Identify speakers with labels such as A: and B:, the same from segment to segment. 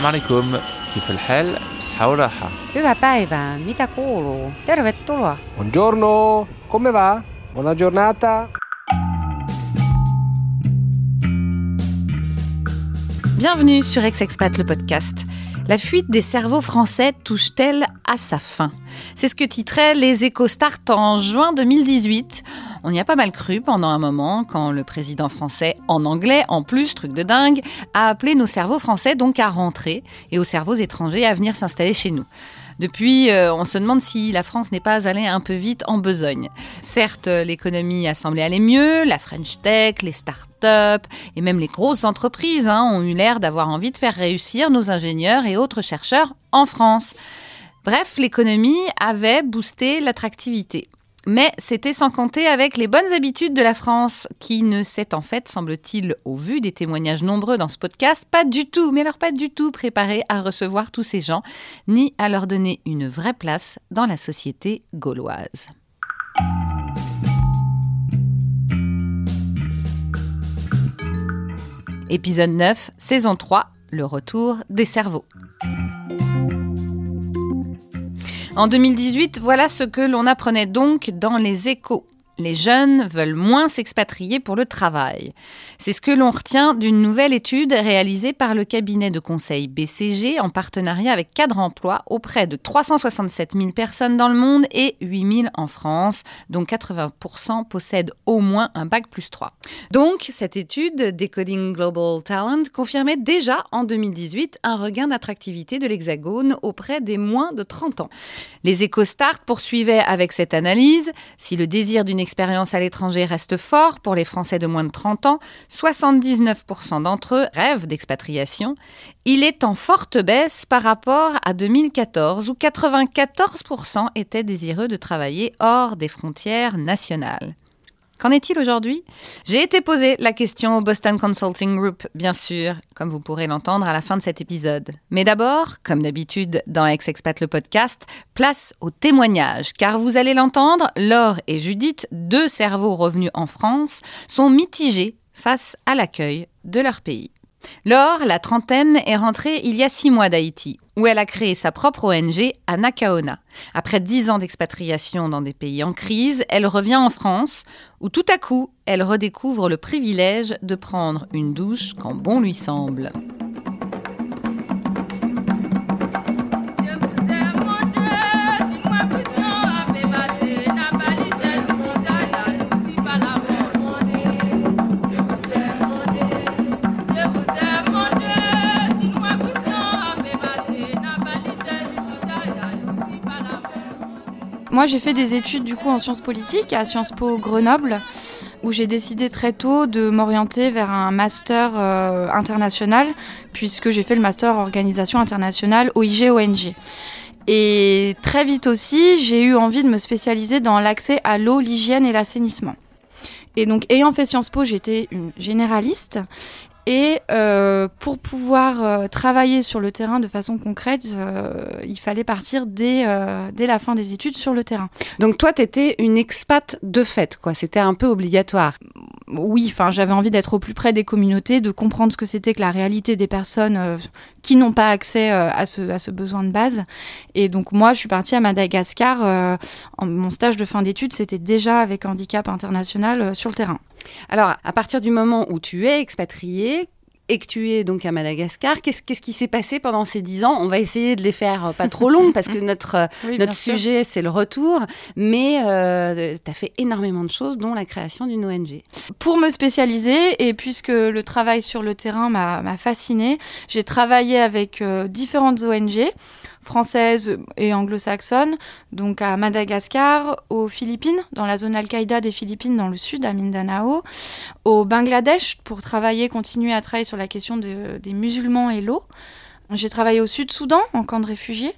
A: السلام عليكم كيف الحال بصحة وراحة
B: Hyvää päivää, mitä kuuluu? Tervetuloa.
C: Buongiorno, come va? Buona giornata.
D: Bienvenue sur Ex-Expat le podcast. La fuite des cerveaux français touche-t-elle à sa fin C'est ce que titraient les Start en juin 2018. On y a pas mal cru pendant un moment quand le président français, en anglais en plus, truc de dingue, a appelé nos cerveaux français donc à rentrer et aux cerveaux étrangers à venir s'installer chez nous. Depuis, euh, on se demande si la France n'est pas allée un peu vite en besogne. Certes, l'économie a semblé aller mieux, la French Tech, les start-up et même les grosses entreprises hein, ont eu l'air d'avoir envie de faire réussir nos ingénieurs et autres chercheurs en France. Bref, l'économie avait boosté l'attractivité. Mais c'était sans compter avec les bonnes habitudes de la France, qui ne s'est en fait, semble-t-il, au vu des témoignages nombreux dans ce podcast, pas du tout, mais alors pas du tout préparée à recevoir tous ces gens, ni à leur donner une vraie place dans la société gauloise. Épisode 9, saison 3, le retour des cerveaux. En 2018, voilà ce que l'on apprenait donc dans les échos. Les jeunes veulent moins s'expatrier pour le travail. C'est ce que l'on retient d'une nouvelle étude réalisée par le cabinet de conseil BCG en partenariat avec Cadre Emploi auprès de 367 000 personnes dans le monde et 8 000 en France, dont 80% possèdent au moins un bac plus 3. Donc, cette étude, Decoding Global Talent, confirmait déjà en 2018 un regain d'attractivité de l'Hexagone auprès des moins de 30 ans. Les EcoStart poursuivaient avec cette analyse. Si le désir d'une expérience à l'étranger reste fort pour les Français de moins de 30 ans, 79% d'entre eux rêvent d'expatriation. Il est en forte baisse par rapport à 2014 où 94% étaient désireux de travailler hors des frontières nationales. Qu'en est-il aujourd'hui? J'ai été posé la question au Boston Consulting Group, bien sûr, comme vous pourrez l'entendre à la fin de cet épisode. Mais d'abord, comme d'habitude dans Ex-Expat le podcast, place au témoignage, car vous allez l'entendre, Laure et Judith, deux cerveaux revenus en France, sont mitigés face à l'accueil de leur pays. Laure, la trentaine, est rentrée il y a six mois d'Haïti, où elle a créé sa propre ONG à Nakaona. Après dix ans d'expatriation dans des pays en crise, elle revient en France, où tout à coup, elle redécouvre le privilège de prendre une douche quand bon lui semble.
E: Moi, j'ai fait des études du coup en sciences politiques à Sciences Po Grenoble, où j'ai décidé très tôt de m'orienter vers un master euh, international, puisque j'ai fait le master organisation internationale OIG-ONG. Et très vite aussi, j'ai eu envie de me spécialiser dans l'accès à l'eau, l'hygiène et l'assainissement. Et donc, ayant fait Sciences Po, j'étais une généraliste. Et euh, pour pouvoir euh, travailler sur le terrain de façon concrète, euh, il fallait partir dès, dès la fin des études sur le terrain.
D: Donc toi, tu étais une expat de fait, quoi. C'était un peu obligatoire.
E: Oui, enfin, j'avais envie d'être au plus près des communautés, de comprendre ce que c'était que la réalité des personnes qui n'ont pas accès à, ce, à ce besoin de base. Et donc moi, je suis partie à Madagascar. en, mon stage de fin d'études, c'était déjà avec Handicap International sur le terrain.
D: Alors, à partir du moment où tu es expatrié et que tu es donc à Madagascar, qu'est-ce qu'est-ce qui s'est passé pendant ces dix ans? On va essayer de les faire euh, pas trop longues parce que notre, euh,
E: Oui,
D: notre sujet, c'est le retour. Mais euh, tu as fait énormément de choses, dont la création d'une ONG.
E: Pour me spécialiser, et puisque le travail sur le terrain m'a m'a fascinée, j'ai travaillé avec euh, différentes ONG françaises et anglo-saxonnes, donc à Madagascar, aux Philippines, dans la zone Al-Qaïda des Philippines, dans le sud, à Mindanao, au Bangladesh, pour travailler, continuer à travailler sur la question de- des musulmans et l'eau. J'ai travaillé au Sud-Soudan, en camp de réfugiés.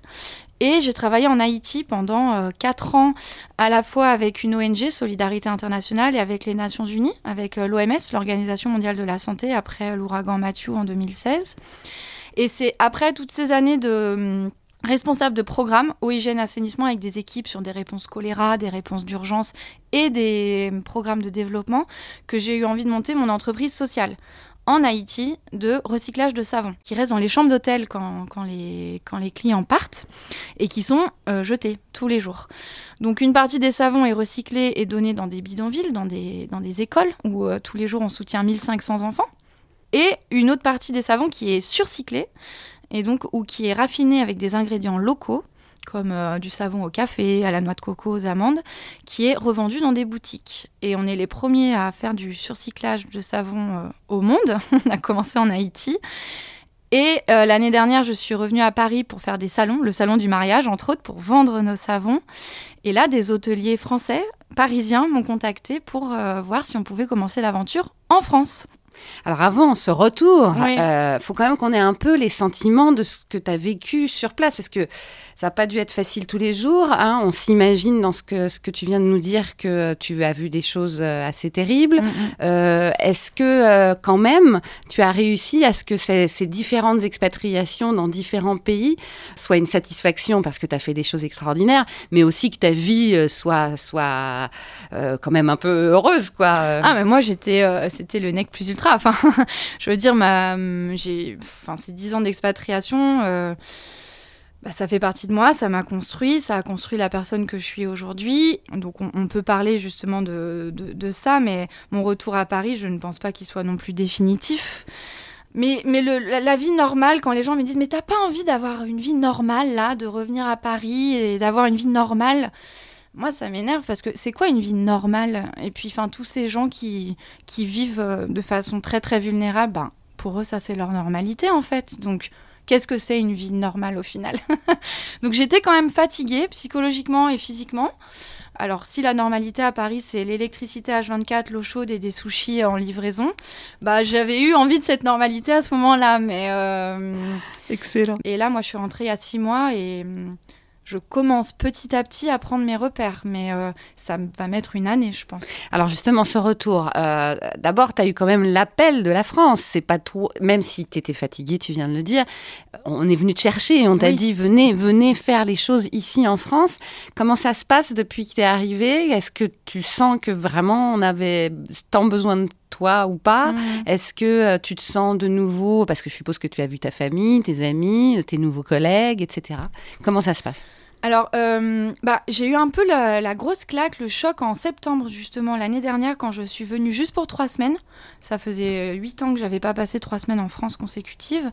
E: Et j'ai travaillé en Haïti pendant euh, quatre ans, à la fois avec une ONG, Solidarité Internationale, et avec les Nations Unies, avec euh, l'OMS, l'Organisation mondiale de la santé, après l'ouragan Matthew en 2016. Et c'est après toutes ces années de hum, responsable de programme eau, hygiène, assainissement avec des équipes sur des réponses choléra, des réponses d'urgence et des programmes de développement que j'ai eu envie de monter mon entreprise sociale en Haïti de recyclage de savon qui restent dans les chambres d'hôtel quand, quand, les, quand les clients partent et qui sont euh, jetés tous les jours. Donc une partie des savons est recyclée et donnée dans des bidonvilles, dans des, dans des écoles où euh, tous les jours on soutient 1500 enfants. Et une autre partie des savons qui est surcyclée et donc ou qui est raffinée avec des ingrédients locaux comme euh, du savon au café, à la noix de coco, aux amandes, qui est revendu dans des boutiques. Et on est les premiers à faire du surcyclage de savon euh, au monde. on a commencé en Haïti. Et euh, l'année dernière, je suis revenue à Paris pour faire des salons, le salon du mariage, entre autres, pour vendre nos savons. Et là, des hôteliers français, parisiens, m'ont contacté pour voir si on pouvait commencer l'aventure en France.
D: Alors avant ce retour, il euh, faut quand même qu'on ait un peu les sentiments de ce que tu as vécu sur place, parce que ça n'a pas dû être facile tous les jours. Hein. On s'imagine dans ce que, ce que tu viens de nous dire que tu as vu des choses euh, assez terribles. Mm, mm. Euh, est-ce que quand même tu as réussi à ce que ces, ces, différentes expatriations dans différents pays soient une satisfaction parce que tu as fait des choses extraordinaires, mais aussi que ta vie soit, soit quand même un peu heureuse quoi?
E: Ah mais moi j'étais, c'était le nec plus ultra Enfin, je veux dire, j'ai, enfin, ces dix ans d'expatriation, euh, bah, ça fait partie de moi, ça m'a construit, ça a construit la personne que je suis aujourd'hui. Donc, on, peut parler justement de, ça, mais mon retour à Paris, je ne pense pas qu'il soit non plus définitif. Mais, mais le, la, vie normale, quand les gens me disent Mais t'as pas envie d'avoir une vie normale, là, de revenir à Paris et d'avoir une vie normale? Moi, ça m'énerve parce que c'est quoi une vie normale? Et puis, enfin, tous ces gens qui, qui vivent euh, de façon très, très vulnérable, ben, pour eux, ça, c'est leur normalité, en fait. Donc, qu'est-ce que c'est une vie normale au final? Donc, j'étais quand même fatiguée psychologiquement et physiquement. Alors, si la normalité à Paris, c'est l'électricité H24, l'eau chaude et des sushis en livraison, bah, j'avais eu envie de cette normalité à ce moment-là. Mais. Euh,
D: Excellent.
E: Et là, moi, je suis rentrée il y a six mois et je commence petit à petit à prendre mes repères, mais euh, ça va mettre une année, je pense.
D: Alors justement, ce retour, euh, d'abord, tu as eu quand même l'appel de la France. C'est pas trop, même si tu étais fatiguée, tu viens de le dire, on est venu te chercher, on t'a dit venez, venez faire les choses ici en France. Comment ça se passe depuis que tu es arrivée? Est-ce que tu sens que vraiment on avait tant besoin de toi ou pas mmh. Est-ce que euh, tu te sens de nouveau, parce que je suppose que tu as vu ta famille, tes amis, tes nouveaux collègues, etc. Comment ça se passe?
E: Alors, euh, bah, j'ai eu un peu la, grosse claque, le choc en septembre, justement, l'année dernière, quand je suis venue juste pour trois semaines. Ça faisait huit ans que j'avais pas passé trois semaines en France consécutives.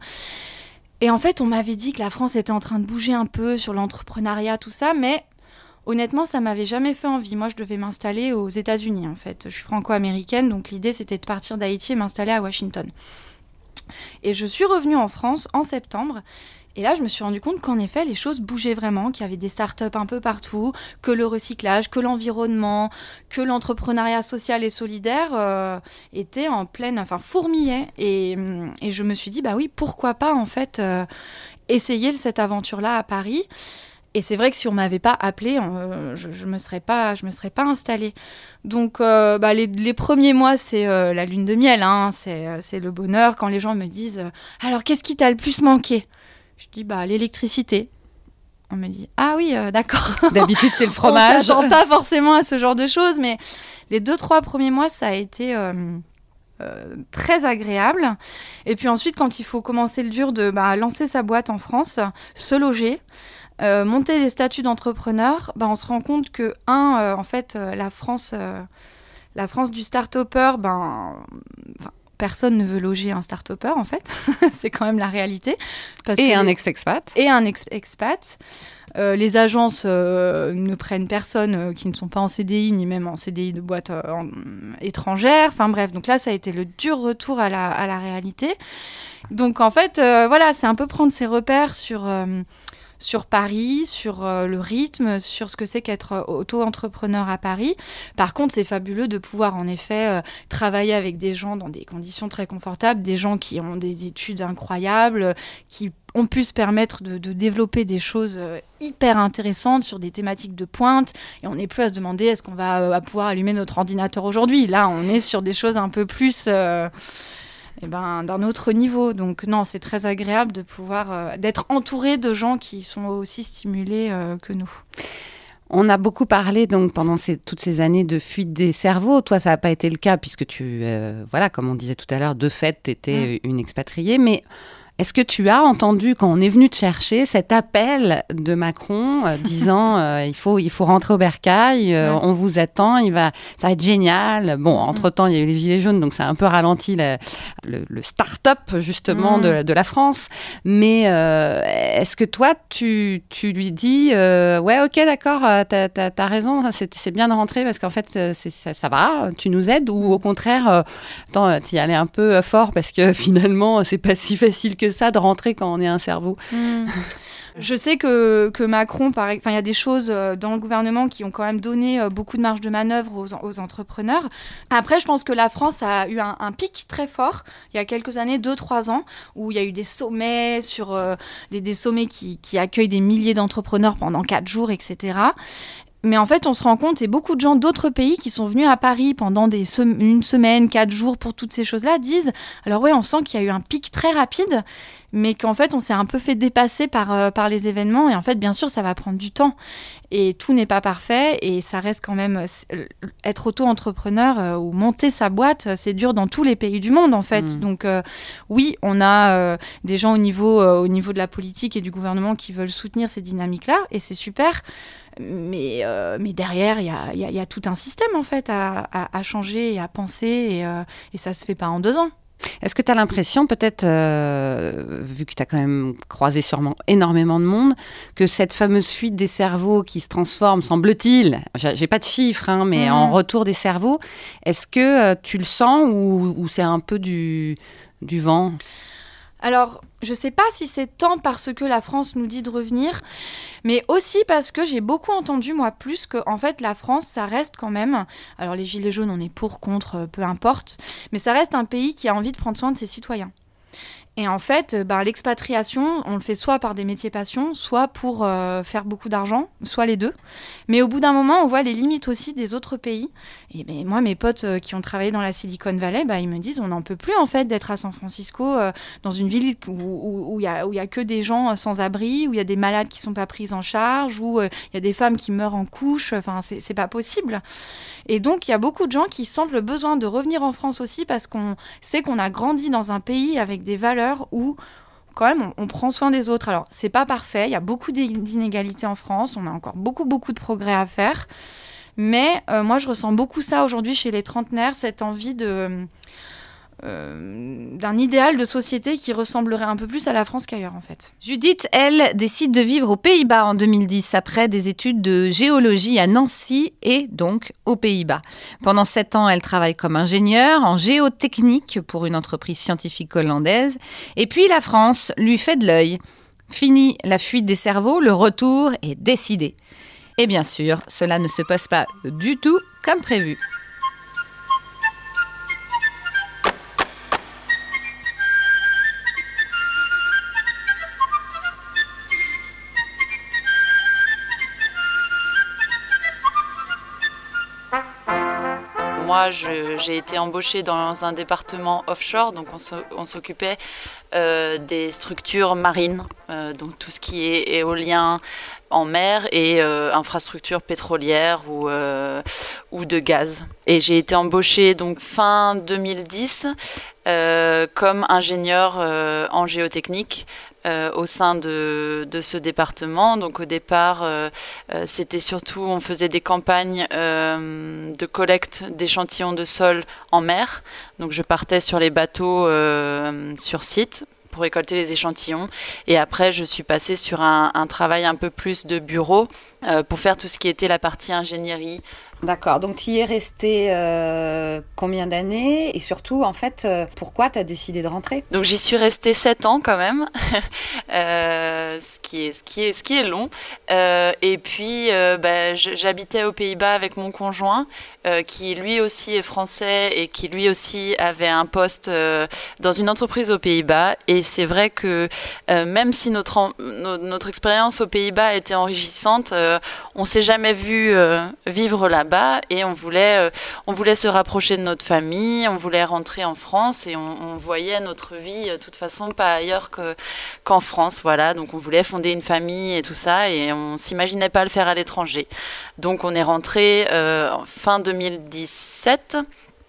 E: Et en fait, on m'avait dit que la France était en train de bouger un peu sur l'entrepreneuriat, tout ça, mais honnêtement, ça m'avait jamais fait envie. Moi, je devais m'installer aux États-Unis, en fait. Je suis franco-américaine, donc l'idée, c'était de partir d'Haïti et m'installer à Washington. Et je suis revenue en France en septembre. Et là, je me suis rendu compte qu'en effet, les choses bougeaient vraiment, qu'il y avait des startups un peu partout, que le recyclage, que l'environnement, que l'entrepreneuriat social et solidaire euh, étaient en pleine, enfin, fourmillaient. Et, et, je me suis dit, bah oui, pourquoi pas, en fait, euh, essayer cette aventure-là à Paris. Et c'est vrai que si on m'avait pas appelé, euh, je, je me serais pas, je me serais pas installée. Donc, bah, les, les, premiers mois, c'est la lune de miel, hein, c'est le bonheur quand les gens me disent, alors qu'est-ce qui t'a le plus manqué? Je dis bah l'électricité. On me dit ah oui euh, d'accord.
D: D'habitude c'est le fromage.
E: On pas forcément à ce genre de choses, mais les deux trois premiers mois ça a été euh, euh, très agréable. Et puis ensuite quand il faut commencer le dur de bah, lancer sa boîte en France, se loger. Monter les statuts d'entrepreneur, bah, on se rend compte que, un, en fait, la France, la France du start-upper, ben, personne ne veut loger un start-upper, en fait. c'est quand même la réalité.
D: et un ex-expat.
E: Et un ex-expat. Euh, les agences euh, ne prennent personne euh, qui ne sont pas en CDI, ni même en CDI de boîte étrangère. Enfin bref, donc là, ça a été le dur retour à la, à la réalité. Donc en fait, voilà, c'est un peu prendre ses repères sur sur Paris, sur euh, le rythme, sur ce que c'est qu'être euh, auto-entrepreneur à Paris. Par contre, c'est fabuleux de pouvoir en effet euh, travailler avec des gens dans des conditions très confortables, des gens qui ont des études incroyables, qui ont pu se permettre de, développer des choses hyper intéressantes sur des thématiques de pointe. Et on n'est plus à se demander est-ce qu'on va pouvoir allumer notre ordinateur aujourd'hui? Là, on est sur des choses un peu plus eh ben, d'un autre niveau. Donc non, c'est très agréable de pouvoir euh, d'être entouré de gens qui sont aussi stimulés euh, que nous.
D: On a beaucoup parlé donc pendant toutes ces années de fuite des cerveaux. Toi, ça n'a pas été le cas puisque tu, euh, voilà, comme on disait tout à l'heure, de fait, tu étais mm. une expatriée. Mais est-ce que tu as entendu, quand on est venu te chercher, cet appel de Macron euh, disant euh, il, faut, il faut rentrer au bercail, euh, on vous attend, il va, ça va être génial Bon, entre-temps, il y a eu les Gilets jaunes, donc ça a un peu ralenti le, le start-up, justement, mm. de, de, la France. Mais est-ce que toi, tu, tu lui dis ouais, ok, d'accord, t'as as, raison, c'est bien de rentrer parce qu'en fait, ça, ça, va, tu nous aides Ou au contraire, tu y allais un peu fort parce que finalement, c'est pas si facile que ça de rentrer quand on est un cerveau. Hmm.
E: Je sais que, que Macron, il y a des choses euh, dans le gouvernement qui ont quand même donné euh, beaucoup de marge de manœuvre aux, entrepreneurs. Après, je pense que la France a eu un, pic très fort il y a quelques années, deux, trois ans, où il y a eu des sommets sur euh, des, des, sommets qui, qui accueillent des milliers d'entrepreneurs pendant quatre jours, etc. Mais en fait, on se rend compte, et beaucoup de gens d'autres pays qui sont venus à Paris pendant une semaine, quatre jours pour toutes ces choses-là, disent alors oui, on sent qu'il y a eu un pic très rapide, mais qu'en fait, on s'est un peu fait dépasser par, euh, par les événements. Et en fait, bien sûr, ça va prendre du temps. Et tout n'est pas parfait. Et ça reste quand même. Euh, être auto-entrepreneur euh, ou monter sa boîte, c'est dur dans tous les pays du monde, en fait. Mm. Donc, oui, on a des gens au niveau, au niveau de la politique et du gouvernement qui veulent soutenir ces dynamiques-là. Et c'est super. Mais, mais derrière, il y a, y a, tout un système, en fait, à, à, changer et à penser. Et, et ça se fait pas en deux ans.
D: Est-ce que tu as l'impression, peut-être, euh, vu que tu as quand même croisé sûrement énormément de monde, que cette fameuse fuite des cerveaux qui se transforme, semble-t-il, j'ai pas de chiffres, hein, mais en retour des cerveaux, est-ce que euh, tu le sens ou, ou c'est un peu du, du vent?
E: Alors, je ne sais pas si c'est tant parce que la France nous dit de revenir, mais aussi parce que j'ai beaucoup entendu, moi, plus que, en fait, la France, ça reste quand même. Alors, les Gilets jaunes, on est pour, contre, peu importe, mais ça reste un pays qui a envie de prendre soin de ses citoyens. Et en fait, euh, bah, l'expatriation, on le fait soit par des métiers passion, soit pour euh, faire beaucoup d'argent, soit les deux. Mais au bout d'un moment, on voit les limites aussi des autres pays. Et ben, moi, mes potes euh, qui ont travaillé dans la Silicon Valley, bah, ils me disent on n'en peut plus en fait d'être à San Francisco, dans une ville où il où, n'y a, a que des gens sans abri, où il y a des malades qui sont pas pris en charge, où il y a des femmes qui meurent en couche. Enfin, c'est pas possible. Et donc, il y a beaucoup de gens qui sentent le besoin de revenir en France aussi parce qu'on sait qu'on a grandi dans un pays avec des valeurs où quand même on, prend soin des autres. Alors, c'est pas parfait, il y a beaucoup d'inégalités en France, on a encore beaucoup, beaucoup de progrès à faire. Mais euh, moi, je ressens beaucoup ça aujourd'hui chez les trentenaires, cette envie de d'un idéal de société qui ressemblerait un peu plus à la France qu'ailleurs en fait.
F: Judith, elle, décide de vivre aux Pays-Bas en 2010 après des études de géologie à Nancy et donc aux Pays-Bas. Pendant sept ans, elle travaille comme ingénieure en géotechnique pour une entreprise scientifique hollandaise. Et puis la France lui fait de l'œil. Fini la fuite des cerveaux, le retour est décidé. Et bien sûr, cela ne se passe pas du tout comme prévu.
G: J'ai été embauchée dans un département offshore, donc on s'occupait euh, des structures marines, euh, donc tout ce qui est éolien en mer et euh, infrastructures pétrolières ou, ou de gaz. Et j'ai été embauchée donc fin 2010 comme ingénieur en géotechnique euh, au sein de, ce département. Donc au départ, euh, euh, c'était surtout, on faisait des campagnes de collecte d'échantillons de sol en mer. Donc je partais sur les bateaux sur site pour récolter les échantillons. Et après, je suis passée sur un travail un peu plus de bureau pour faire tout ce qui était la partie ingénierie,
D: D'accord. Donc, tu y es resté euh, combien d'années? Et surtout, en fait, euh, pourquoi tu as décidé de rentrer?
G: Donc, j'y suis restée 7 ans quand même, euh, ce, qui est, ce, qui est, ce qui est long. et puis, bah, j'habitais aux Pays-Bas avec mon conjoint, qui lui aussi est français et qui lui aussi avait un poste dans une entreprise aux Pays-Bas. Et c'est vrai que même si notre, notre expérience aux Pays-Bas était enrichissante, on s'est jamais vu vivre là et on voulait, on voulait se rapprocher de notre famille, on voulait rentrer en France et on, voyait notre vie de toute façon pas ailleurs qu'en France. Voilà, donc on voulait fonder une famille et tout ça et on s'imaginait pas le faire à l'étranger. Donc on est rentré fin 2017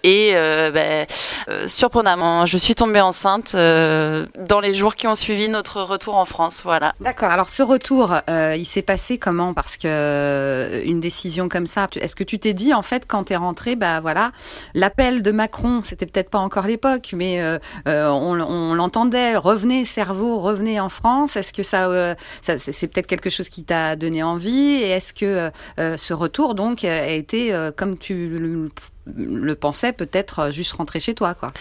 G: et euh, ben, euh, surprenamment, je suis tombée enceinte euh, dans les jours qui ont suivi notre retour en France. Voilà.
D: D'accord. Alors ce retour, il s'est passé comment? Parce que une décision comme ça, est-ce que tu t'es dit en fait quand tu es rentrée, bah voilà, l'appel de Macron, c'était peut-être pas encore l'époque, mais on, l'entendait, revenez cerveau, revenez en France. Est-ce que ça, ça c'est peut-être quelque chose qui t'a donné envie? Et est-ce que ce retour donc a été comme tu le le pensait peut-être euh, juste rentrer chez toi, quoi.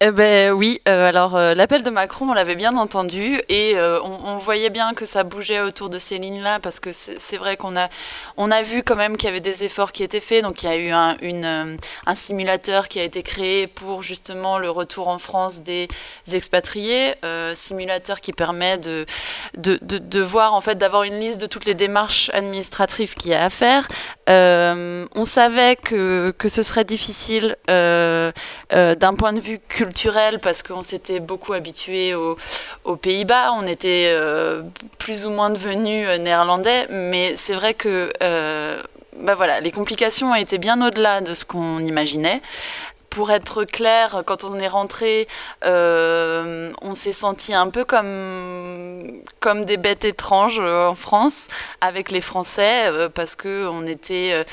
G: Eh ben oui. Euh, alors euh, l'appel de Macron, on l'avait bien entendu et on, voyait bien que ça bougeait autour de ces lignes-là parce que c'est vrai qu'on a on a vu quand même qu'il y avait des efforts qui étaient faits. Donc il y a eu un, simulateur qui a été créé pour justement le retour en France des expatriés, simulateur qui permet de de, de, voir en fait d'avoir une liste de toutes les démarches administratives qu'il y a à faire. on savait que que ce serait difficile euh, euh, d'un point de vue culturel parce qu'on s'était beaucoup habitué aux, Pays-Bas, on était euh, plus ou moins devenus néerlandais, mais c'est vrai que bah voilà, les complications étaient bien au-delà de ce qu'on imaginait pour être clair, quand on est rentré, euh, on s'est senti un peu comme, comme des bêtes étranges euh, en France avec les Français euh, parce que on était,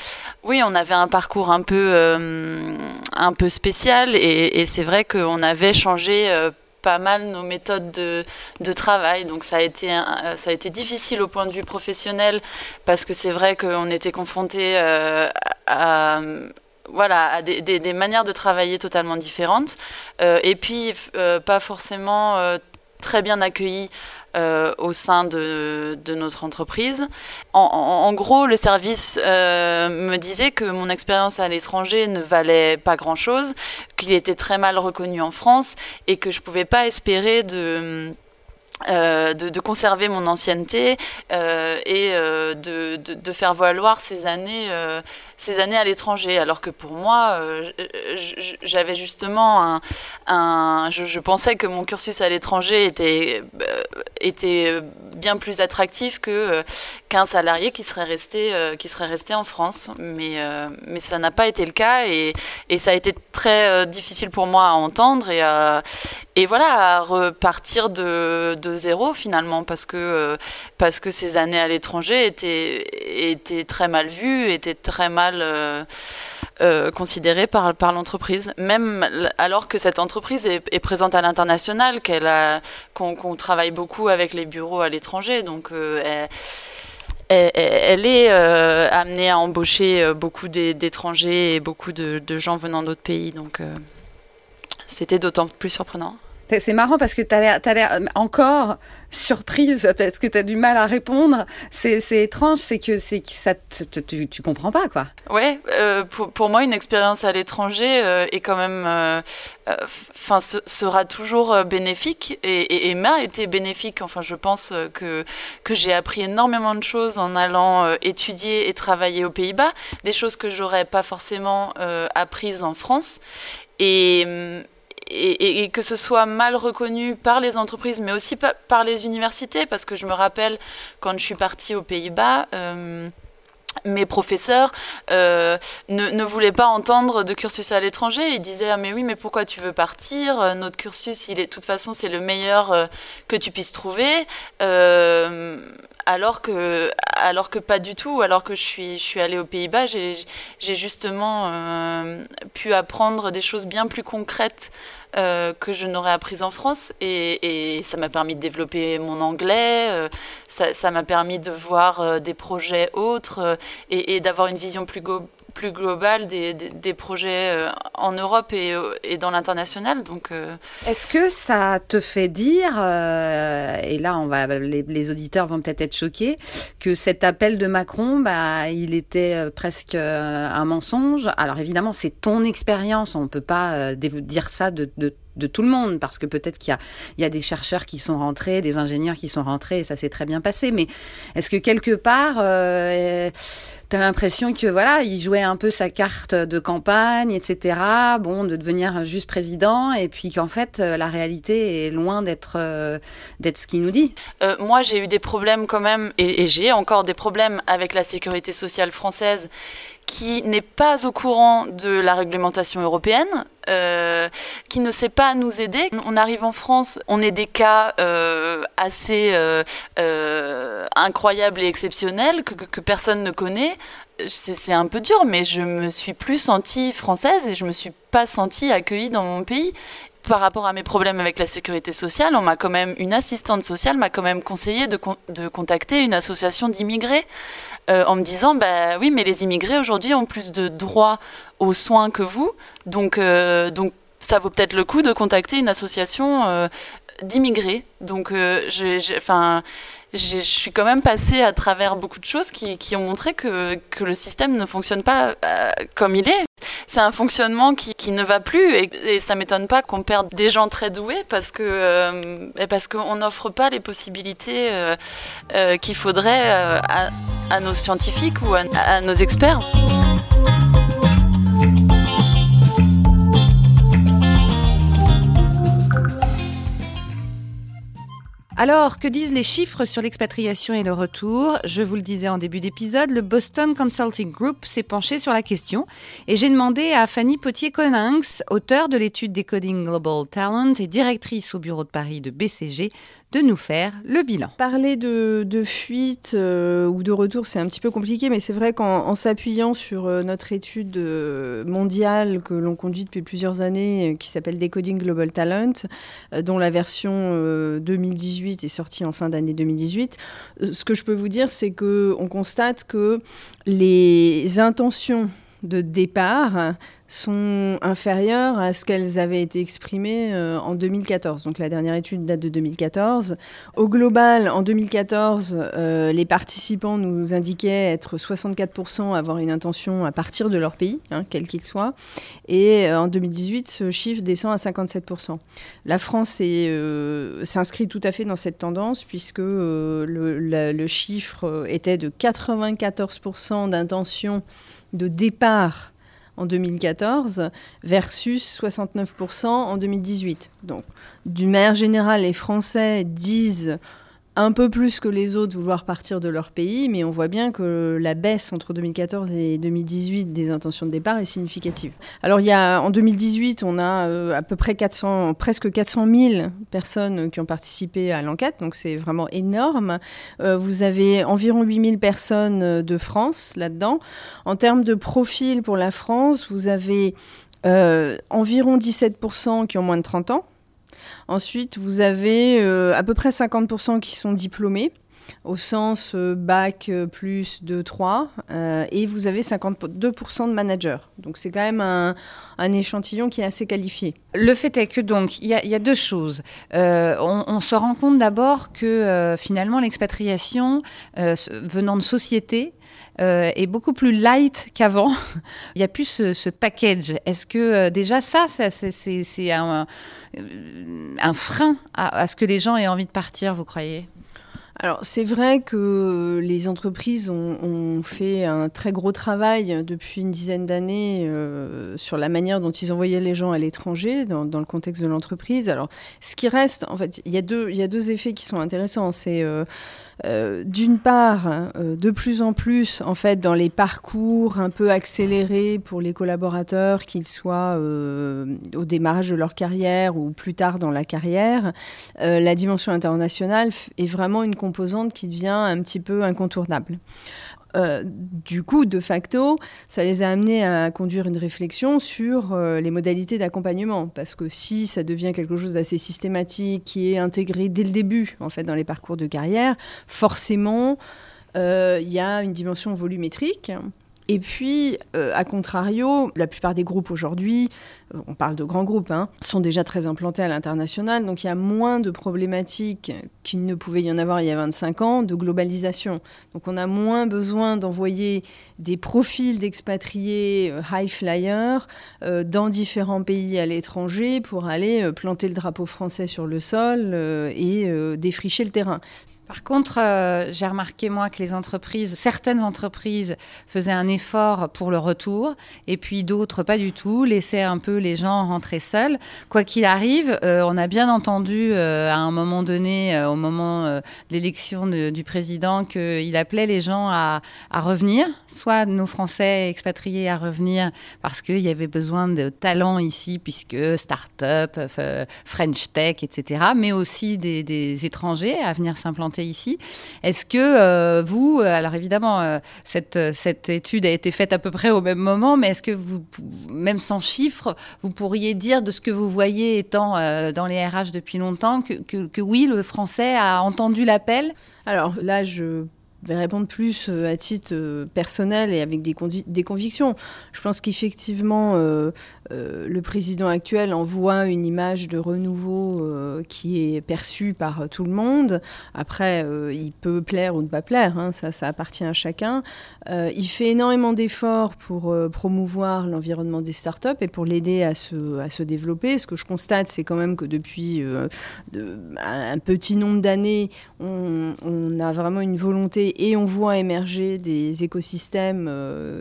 G: oui, on avait un parcours un peu, un peu spécial et, c'est vrai qu'on avait changé pas mal nos méthodes de, de, travail. Donc ça a, été ça a été difficile au point de vue professionnel parce que c'est vrai qu'on était confronté à, voilà, à des, manières de travailler totalement différentes. Euh, et puis, euh, pas forcément euh, très bien accueillis au sein de, notre entreprise. En, en, gros, le service me disait que mon expérience à l'étranger ne valait pas grand-chose, qu'il était très mal reconnu en France et que je ne pouvais pas espérer de... de, de, conserver mon ancienneté et de, de, faire valoir ces années ces années à l'étranger, alors que pour moi, euh, j'avais justement un, je, pensais que mon cursus à l'étranger était, euh, était bien plus attractif que euh, qu'un salarié qui serait resté, qui serait resté en France, mais mais ça n'a pas été le cas et, et ça a été très difficile pour moi à entendre et et voilà à repartir de, de zéro finalement parce que parce que ces années à l'étranger étaient étaient très mal vues, étaient très mal euh, euh, considérée par, par l'entreprise, même alors que cette entreprise est, présente à l'international, qu'elle qu'on, travaille beaucoup avec les bureaux à l'étranger, donc euh, elle, est amenée à embaucher beaucoup d'étrangers et beaucoup de, gens venant d'autres pays, donc c'était d'autant plus surprenant.
D: C'est marrant parce que tu as l'air encore surprise, peut-être que tu as du mal à répondre. C'est étrange, c'est que, que ça tu, tu comprends pas, quoi.
G: Ouais, euh, pour, pour, moi, une expérience à l'étranger euh, est quand même. Euh, enfin, sera toujours bénéfique et, et, m'a été bénéfique. Enfin, je pense que, que j'ai appris énormément de choses en allant étudier et travailler aux Pays-Bas, des choses que j'aurais pas forcément apprises en France. Et, et, que ce soit mal reconnu par les entreprises, mais aussi par les universités, parce que je me rappelle quand je suis partie aux Pays-Bas, euh, mes professeurs euh, ne, voulaient pas entendre de cursus à l'étranger. Ils disaient ah, mais oui mais pourquoi tu veux partir? Notre cursus de toute façon c'est le meilleur euh, que tu puisses trouver. alors que, alors que pas du tout, alors que je suis, je suis allée aux Pays-Bas, j'ai justement pu apprendre des choses bien plus concrètes euh, que je n'aurais appris en France. Et, ça m'a permis de développer mon anglais, euh, ça m'a permis de voir euh, des projets autres et, d'avoir une vision plus, plus globale des, des, projets en Europe et, et dans l'international. Donc,
D: Est-ce que ça te fait dire, et là on va, les, auditeurs vont peut-être être choqués, que cet appel de Macron, bah, il était presque un mensonge? Alors évidemment, c'est ton expérience, on ne peut pas dire ça de, de
H: de tout le monde, parce que peut-être qu'il y y a des chercheurs qui sont rentrés, des ingénieurs qui sont rentrés, et ça s'est très bien passé. Mais est-ce que quelque part, euh, tu as l'impression que voilà, il jouait un peu sa carte de campagne, etc. Bon, de devenir juste président, et puis qu'en fait, euh, la réalité est loin d'être euh, ce qu'il nous dit?
G: Euh, moi, j'ai eu des problèmes quand même, et j'ai encore des problèmes avec la sécurité sociale française qui n'est pas au courant de la réglementation européenne, euh, qui ne sait pas nous aider. On arrive en France, on est des cas euh, assez euh, incroyables et exceptionnels que, personne ne connaît. C'est un peu dur, mais je me suis plus sentie française et je me suis pas sentie accueillie dans mon pays par rapport à mes problèmes avec la sécurité sociale, on m'a quand même une assistante sociale m'a quand même conseillé de, con de contacter une association d'immigrés euh, en me disant bah oui mais les immigrés aujourd'hui ont plus de droits aux soins que vous donc euh, donc ça vaut peut-être le coup de contacter une association euh, d'immigrés donc enfin je suis quand même passée à travers beaucoup de choses qui, qui ont montré que, que, le système ne fonctionne pas comme il est. C'est un fonctionnement qui, ne va plus et, et ça m'étonne pas qu'on perde des gens très doués parce euh, parce qu'on n'offre pas les possibilités euh, euh qu'il faudrait à, nos scientifiques ou à nos experts.
D: Alors, que disent les chiffres sur l'expatriation et le retour? Je vous le disais en début d'épisode, le Boston Consulting Group s'est penché sur la question et j'ai demandé à Fanny Potier-Coninx, auteure de l'étude Decoding Global Talent et directrice au bureau de Paris de BCG, de nous faire le bilan.
I: Parler de, fuite euh, ou de retour, c'est un petit peu compliqué, mais c'est vrai qu'en s'appuyant sur euh, notre étude euh, mondiale que l'on conduit depuis plusieurs années, qui s'appelle Decoding Global Talent, dont la version 2018 est sortie en fin d'année 2018, ce que je peux vous dire, c'est qu'on constate que les intentions de départ sont inférieures à ce qu'elles avaient été exprimées euh, en 2014. Donc la dernière étude date de 2014. Au global, en 2014, euh, les participants nous indiquaient être 64% avoir une intention à partir de leur pays, hein, quel qu'il soit. Et euh, en 2018, ce chiffre descend à 57%. La France s'inscrit tout à fait dans cette tendance puisque le chiffre était de 94% d'intention de départ en 2014 versus 69% en 2018. Donc, d'une manière générale, les Français disent un peu plus que les autres vouloir partir de leur pays, mais on voit bien que la baisse entre 2014 et 2018 des intentions de départ est significative. Alors il y a, en 2018, on a euh, à peu près 400, presque 400 000 personnes qui ont participé à l'enquête, donc c'est vraiment énorme. Euh, vous avez environ 8 000 personnes de France là-dedans. En termes de profil pour la France, vous avez euh, environ 17% qui ont moins de 30 ans. Ensuite, vous avez euh, à peu près 50% qui sont diplômés au sens euh, bac plus 2, 3, euh, et vous avez 52% de managers. Donc c'est quand même un, échantillon qui est assez qualifié.
D: Le fait est que donc il y, a deux choses. Euh, on, se rend compte d'abord que euh, finalement l'expatriation venant de sociétés euh, est beaucoup plus light qu'avant. Il n'y a plus ce, package. Est-ce que euh, déjà ça, c'est un, un, frein à, ce que les gens aient envie de partir, vous croyez?
I: Alors c'est vrai que les entreprises ont, fait un très gros travail depuis une dizaine d'années euh, sur la manière dont ils envoyaient les gens à l'étranger dans, le contexte de l'entreprise. Alors ce qui reste, en fait, il y a deux, effets qui sont intéressants. C'est euh, euh, d'une part, euh, de plus en plus, en fait, dans les parcours un peu accélérés pour les collaborateurs, qu'ils soient euh, au démarrage de leur carrière ou plus tard dans la carrière, la dimension internationale est vraiment une composante qui devient un petit peu incontournable. Euh, du coup, de facto, ça les a amenés à conduire une réflexion sur euh, les modalités d'accompagnement. Parce que si ça devient quelque chose d'assez systématique, qui est intégré dès le début, en fait, dans les parcours de carrière, forcément, il euh, y a une dimension volumétrique Et puis, euh, à contrario, la plupart des groupes aujourd'hui, euh, on parle de grands groupes, hein, sont déjà très implantés à l'international, donc il y a moins de problématiques qu'il ne pouvait y en avoir il y a 25 ans de globalisation. Donc on a moins besoin d'envoyer des profils d'expatriés euh, high flyers dans différents pays à l'étranger pour aller planter le drapeau français sur le sol et défricher le terrain.
D: Par contre, euh, j'ai remarqué moi que les entreprises, certaines entreprises faisaient un effort pour le retour, et puis d'autres pas du tout, laissaient un peu les gens rentrer seuls. Quoi qu'il arrive, euh, on a bien entendu euh, à un moment donné, au moment de l'élection du président, qu'il appelait les gens à, revenir, soit nos Français expatriés à revenir parce qu'il y avait besoin de talents ici, puisque start-up, French Tech, etc., mais aussi des étrangers à venir s'implanter ici. Est-ce que euh, vous, alors évidemment, euh, cette, cette étude a été faite à peu près au même moment, mais est-ce que vous, même sans chiffres, vous pourriez dire de ce que vous voyez étant euh, dans les RH depuis longtemps que, que, que oui, le français a entendu l'appel?
I: Alors là, je vais répondre plus à titre personnel et avec des, des convictions. Je pense qu'effectivement, euh, le président actuel envoie une image de renouveau euh, qui est perçue par tout le monde. Après, euh, il peut plaire ou ne pas plaire, hein, ça, ça appartient à chacun. il fait énormément d'efforts pour promouvoir l'environnement des startups et pour l'aider à se, à se développer. Ce que je constate, c'est quand même que depuis un petit nombre d'années, on, on, a vraiment une volonté et on voit émerger des écosystèmes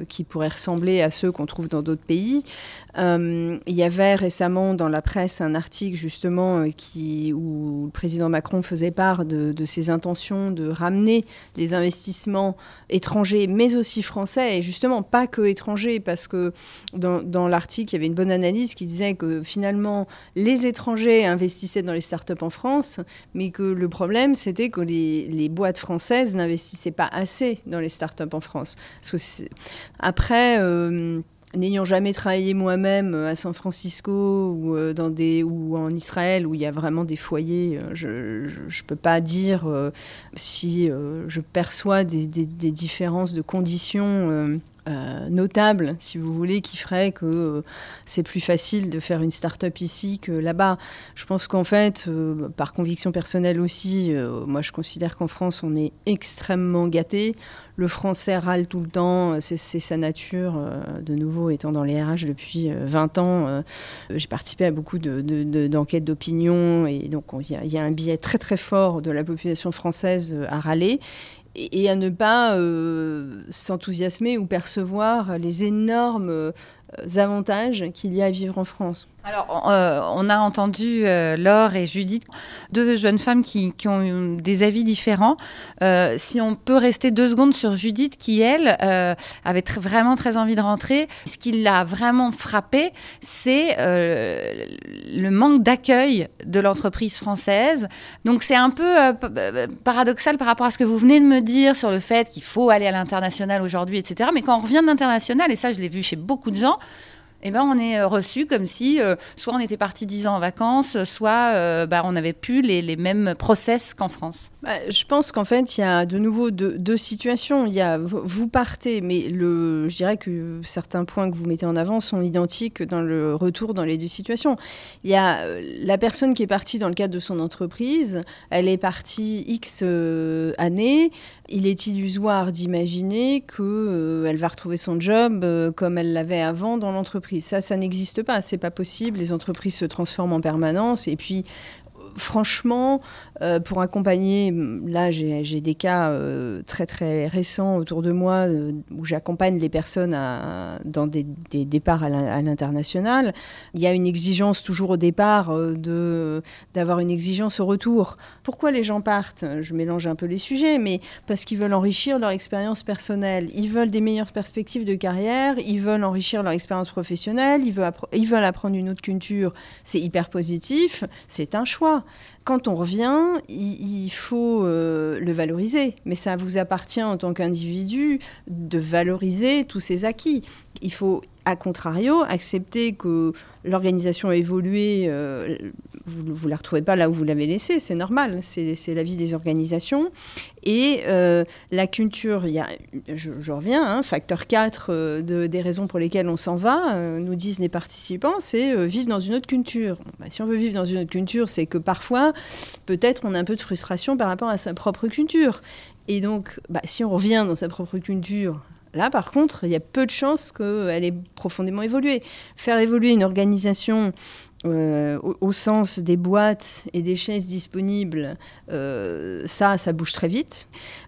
I: qui pourraient ressembler à ceux qu'on trouve dans d'autres pays. Euh, il y avait récemment dans la presse un article justement euh, où le président Macron faisait part de, ses intentions de ramener les investissements étrangers, mais aussi français, et justement pas que étrangers, parce que dans, l'article, il y avait une bonne analyse qui disait que finalement, les étrangers investissaient dans les startups en France, mais que le problème, c'était que les, boîtes françaises n'investissaient pas assez dans les startups en France. Après... Euh, n'ayant jamais travaillé moi-même euh, à San Francisco ou, euh, dans des, ou en Israël où il y a vraiment des foyers, euh, je ne peux pas dire si je perçois des, des, différences de conditions. Notables, si vous voulez, qui ferait que c'est plus facile de faire une start-up ici que là-bas. Je pense qu'en fait, par conviction personnelle aussi, moi je considère qu'en France, on est extrêmement gâté le français râle tout le temps, c'est sa nature. Euh, de nouveau, étant dans les RH depuis 20 euh, ans, euh, j'ai participé à beaucoup d'enquêtes d'opinion et donc il y, a un biais très très fort de la population française à râler et, à ne pas s'enthousiasmer ou percevoir les énormes avantages qu'il y a à vivre en France.
D: Alors, euh, on a entendu euh, Laure et Judith, deux jeunes femmes qui, ont des avis différents. Euh, si on peut rester deux secondes sur Judith, qui, elle, avait vraiment très envie de rentrer, ce qui l'a vraiment frappé, c'est le manque d'accueil de l'entreprise française. Donc, c'est un peu paradoxal par rapport à ce que vous venez de me dire sur le fait qu'il faut aller à l'international aujourd'hui, etc. Mais quand on revient de l'international, et ça, je l'ai vu chez beaucoup de gens, eh ben, on est euh, reçu comme si euh, soit on était parti dix ans en vacances, soit euh, bah, on n'avait plus les, mêmes process qu'en France.
I: Bah, je pense qu'en fait, il y a de nouveau deux, situations. Il y a vous partez, mais je dirais que certains points que vous mettez en avant sont identiques dans le retour dans les deux situations. Il y a la personne qui est partie dans le cadre de son entreprise, elle est partie X années. Il est illusoire d'imaginer qu'elle va retrouver son job comme elle l'avait avant dans l'entreprise. Ça, ça n'existe pas. C'est pas possible. Les entreprises se transforment en permanence. Et puis, franchement, euh, pour accompagner, là j'ai des cas euh, très très récents autour de moi euh, où j'accompagne les personnes dans des, départs à l'international. Il y a une exigence toujours au départ d'avoir une exigence au retour. Pourquoi les gens partent? Je mélange un peu les sujets, mais parce qu'ils veulent enrichir leur expérience personnelle. Ils veulent des meilleures perspectives de carrière, ils veulent enrichir leur expérience professionnelle, ils veulent apprendre une autre culture. C'est hyper positif, c'est un choix. Quand on revient, il, faut euh, le valoriser, mais ça vous appartient en tant qu'individu de valoriser tous ces acquis. Il faut a contrario, accepter que l'organisation a évolué, euh, vous ne la retrouvez pas là où vous l'avez laissée, c'est normal, c'est la vie des organisations. Et euh, la culture, y a, je, reviens, hein, facteur 4 euh, de, des raisons pour lesquelles on s'en va, nous disent les participants, c'est vivre dans une autre culture. Bah, si on veut vivre dans une autre culture, c'est que parfois, peut-être, on a un peu de frustration par rapport à sa propre culture. Et donc, bah, si on revient dans sa propre culture, Là, par contre, il y a peu de chances qu'elle ait profondément évolué. Faire évoluer une organisation euh, au, sens des boîtes et des chaises disponibles, euh, ça, ça bouge très vite.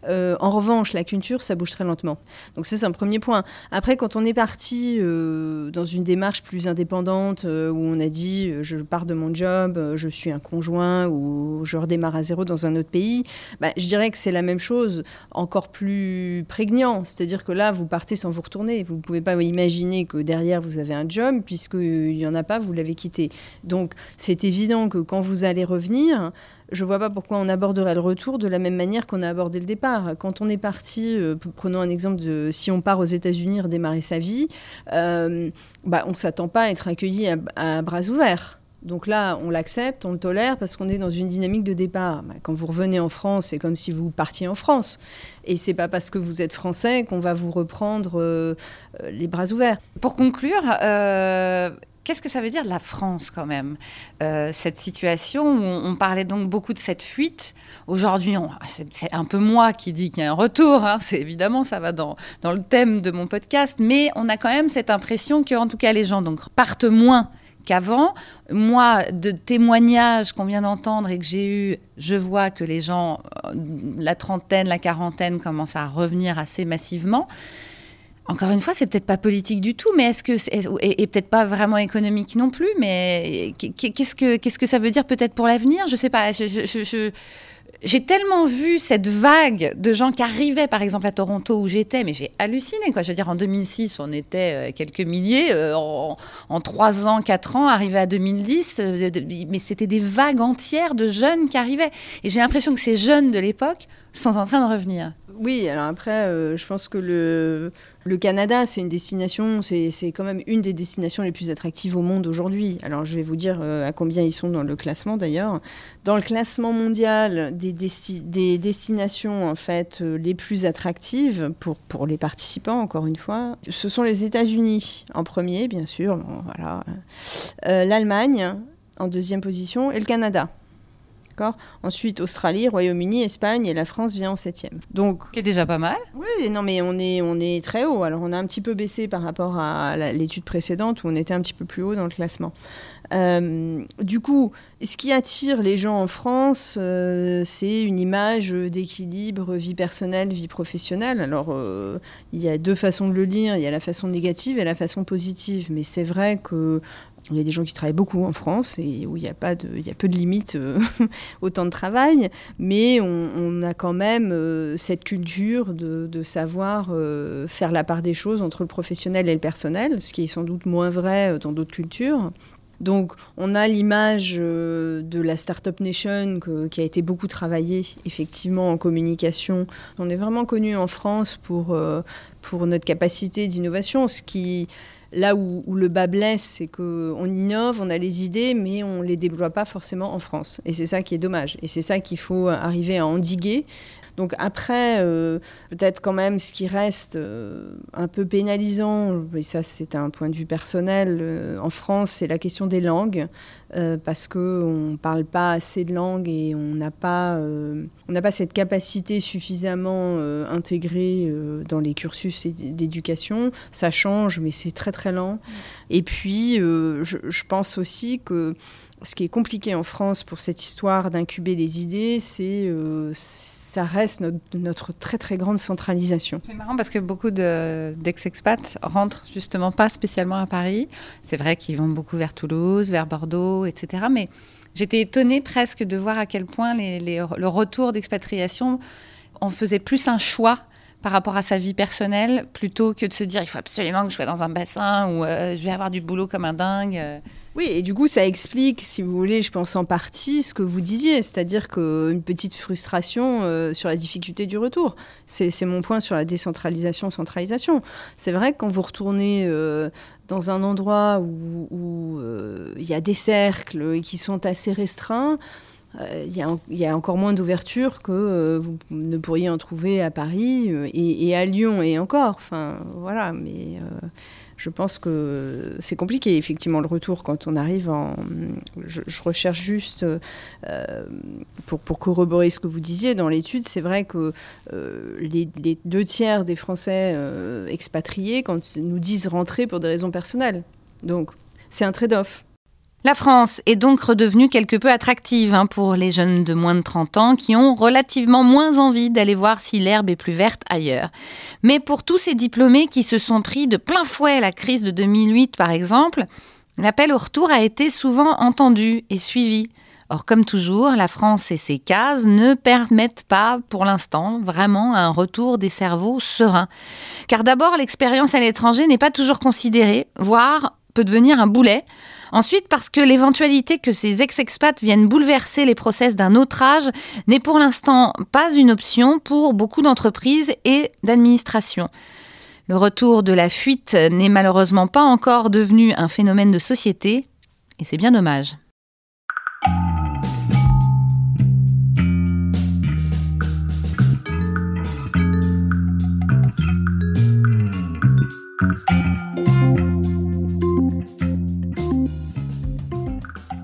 I: Euh, en revanche, la culture, ça bouge très lentement. Donc c'est un premier point. Après, quand on est parti dans une démarche plus indépendante, où on a dit, je pars de mon job, je suis un conjoint, ou je redémarre à zéro dans un autre pays, bah, je dirais que c'est la même chose, encore plus prégnant. C'est-à-dire que là, vous partez sans vous retourner. Vous ne pouvez pas imaginer que derrière, vous avez un job, puisqu'il n'y en a pas, vous l'avez quitté. Donc c'est évident que quand vous allez revenir, je ne vois pas pourquoi on aborderait le retour de la même manière qu'on a abordé le départ. Quand on est parti, euh, prenons un exemple de si on part aux États-Unis redémarrer sa vie, euh, bah, on ne s'attend pas à être accueilli à, bras ouverts. Donc là, on l'accepte, on le tolère parce qu'on est dans une dynamique de départ. Bah, quand vous revenez en France, c'est comme si vous partiez en France. Et c'est pas parce que vous êtes français qu'on va vous reprendre euh, les bras ouverts.
D: Pour conclure, Qu'est-ce que ça veut dire la France quand même euh, Cette situation où on, parlait donc beaucoup de cette fuite. Aujourd'hui, c'est un peu moi qui dis qu'il y a un retour. Hein. C'est évidemment ça va dans, dans le thème de mon podcast, mais on a quand même cette impression que en tout cas les gens donc partent moins qu'avant. Moi, de témoignages qu'on vient d'entendre et que j'ai eu, je vois que les gens, euh, la trentaine, la quarantaine commencent à revenir assez massivement. Encore une fois, c'est peut-être pas politique du tout, mais est-ce que et, peut-être pas vraiment économique non plus, mais qu'est-ce que qu'est-ce que ça veut dire peut-être pour l'avenir? Je sais pas. j'ai tellement vu cette vague de gens qui arrivaient, par exemple, à Toronto où j'étais, mais j'ai halluciné. Quoi. Je veux dire, en 2006, on était euh, quelques milliers. Euh, en, en 3 ans, 4 ans, arrivé à 2010, euh, mais c'était des vagues entières de jeunes qui arrivaient. Et j'ai l'impression que ces jeunes de l'époque sont en train de revenir.
I: Oui, alors après, je pense que le, Canada, c'est une destination, c'est quand même une des destinations les plus attractives au monde aujourd'hui. Alors je vais vous dire euh, à combien ils sont dans le classement d'ailleurs. Dans le classement mondial des, des destinations en fait euh, les plus attractives pour, pour les participants, encore une fois, ce sont les États-Unis en premier, bien sûr, voilà, euh, l'Allemagne en deuxième position et le Canada. Ensuite, Australie, Royaume-Uni, Espagne et la France vient en septième.
D: Donc, qui est déjà pas mal.
I: Oui, non, mais on est, on est très haut. Alors, on a un petit peu baissé par rapport à l'étude précédente où on était un petit peu plus haut dans le classement. Euh, du coup, ce qui attire les gens en France, euh, c'est une image d'équilibre vie personnelle, vie professionnelle. Alors, euh, il y a deux façons de le lire. Il y a la façon négative et la façon positive. Mais c'est vrai que il y a des gens qui travaillent beaucoup en France et où il y a, pas de, il y a peu de limites euh, au temps de travail, mais on, a quand même euh, cette culture de, savoir euh, faire la part des choses entre le professionnel et le personnel, ce qui est sans doute moins vrai dans d'autres cultures. Donc on a l'image de la Startup Nation qui a été beaucoup travaillée effectivement en communication. On est vraiment connu en France pour, pour notre capacité d'innovation, ce qui Là où, le bas blesse, c'est qu'on innove, on a les idées, mais on ne les déploie pas forcément en France. Et c'est ça qui est dommage. Et c'est ça qu'il faut arriver à endiguer donc après, euh, peut-être quand même ce qui reste euh, un peu pénalisant, et ça c'est un point de vue personnel, euh, en France, c'est la question des langues, parce qu'on ne parle pas assez de langues et on n'a pas, on pas cette capacité suffisamment intégrée dans les cursus d'éducation. Ça change, mais c'est très très lent. Et puis, je, je pense aussi que ce qui est compliqué en France pour cette histoire d'incuber des idées, c'est euh, ça reste notre, très très grande centralisation.
D: C'est marrant parce que beaucoup d'ex-expats rentrent justement pas spécialement à Paris. C'est vrai qu'ils vont beaucoup vers Toulouse, vers Bordeaux, etc. Mais j'étais étonnée presque de voir à quel point le retour d'expatriation, on faisait plus un choix par rapport à sa vie personnelle plutôt que de se dire il faut absolument que je sois dans un bassin ou euh, je vais avoir du boulot comme un dingue. Euh.
I: Oui, et du coup, ça explique, si vous voulez, je pense en partie ce que vous disiez, c'est-à-dire qu'une petite frustration euh, sur la difficulté du retour. C'est mon point sur la décentralisation, centralisation. C'est vrai que quand vous retournez dans un endroit où il y a des cercles qui sont assez restreints, euh, il y, a encore moins d'ouverture que euh, vous ne pourriez en trouver à Paris euh, et, à Lyon et encore. Enfin, voilà, mais je pense que c'est compliqué, effectivement, le retour quand on arrive en. Je, recherche juste, pour, corroborer ce que vous disiez dans l'étude, c'est vrai que les, les, deux tiers des Français expatriés quand nous disent rentrer pour des raisons personnelles. Donc, c'est un trade-off.
D: La France est donc redevenue quelque peu attractive hein, pour les jeunes de moins de 30 ans qui ont relativement moins envie d'aller voir si l'herbe est plus verte ailleurs. Mais pour tous ces diplômés qui se sont pris de plein fouet la crise de 2008 par exemple, l'appel au retour a été souvent entendu et suivi. Or, comme toujours, la France et ses cases ne permettent pas, pour l'instant, vraiment un retour des cerveaux sereins. Car d'abord, l'expérience à l'étranger n'est pas toujours considérée, voire peut devenir un boulet. Ensuite, parce que l'éventualité que ces ex-expats viennent bouleverser les process d'un autre âge n'est pour l'instant pas une option pour beaucoup d'entreprises et d'administrations. Le retour de la fuite n'est malheureusement pas encore devenu un phénomène de société, et c'est bien dommage.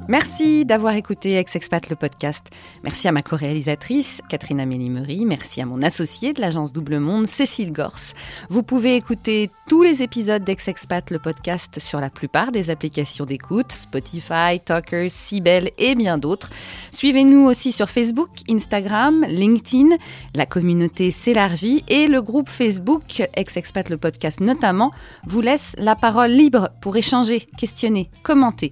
D: Merci d'avoir écouté Ex-Expat le podcast. Merci à ma co-réalisatrice, Catherine Amélie. Merci à mon associé de l'agence Double Monde, Cécile Gors. Vous pouvez écouter tous les épisodes d'Ex-Expat le podcast sur la plupart des applications d'écoute, Spotify, Talkers, Sibel et bien d'autres. Suivez-nous aussi sur Facebook, Instagram, LinkedIn. La communauté s'élargit et le groupe Facebook, Ex-Expat le podcast notamment, vous laisse la parole libre pour échanger, questionner, commenter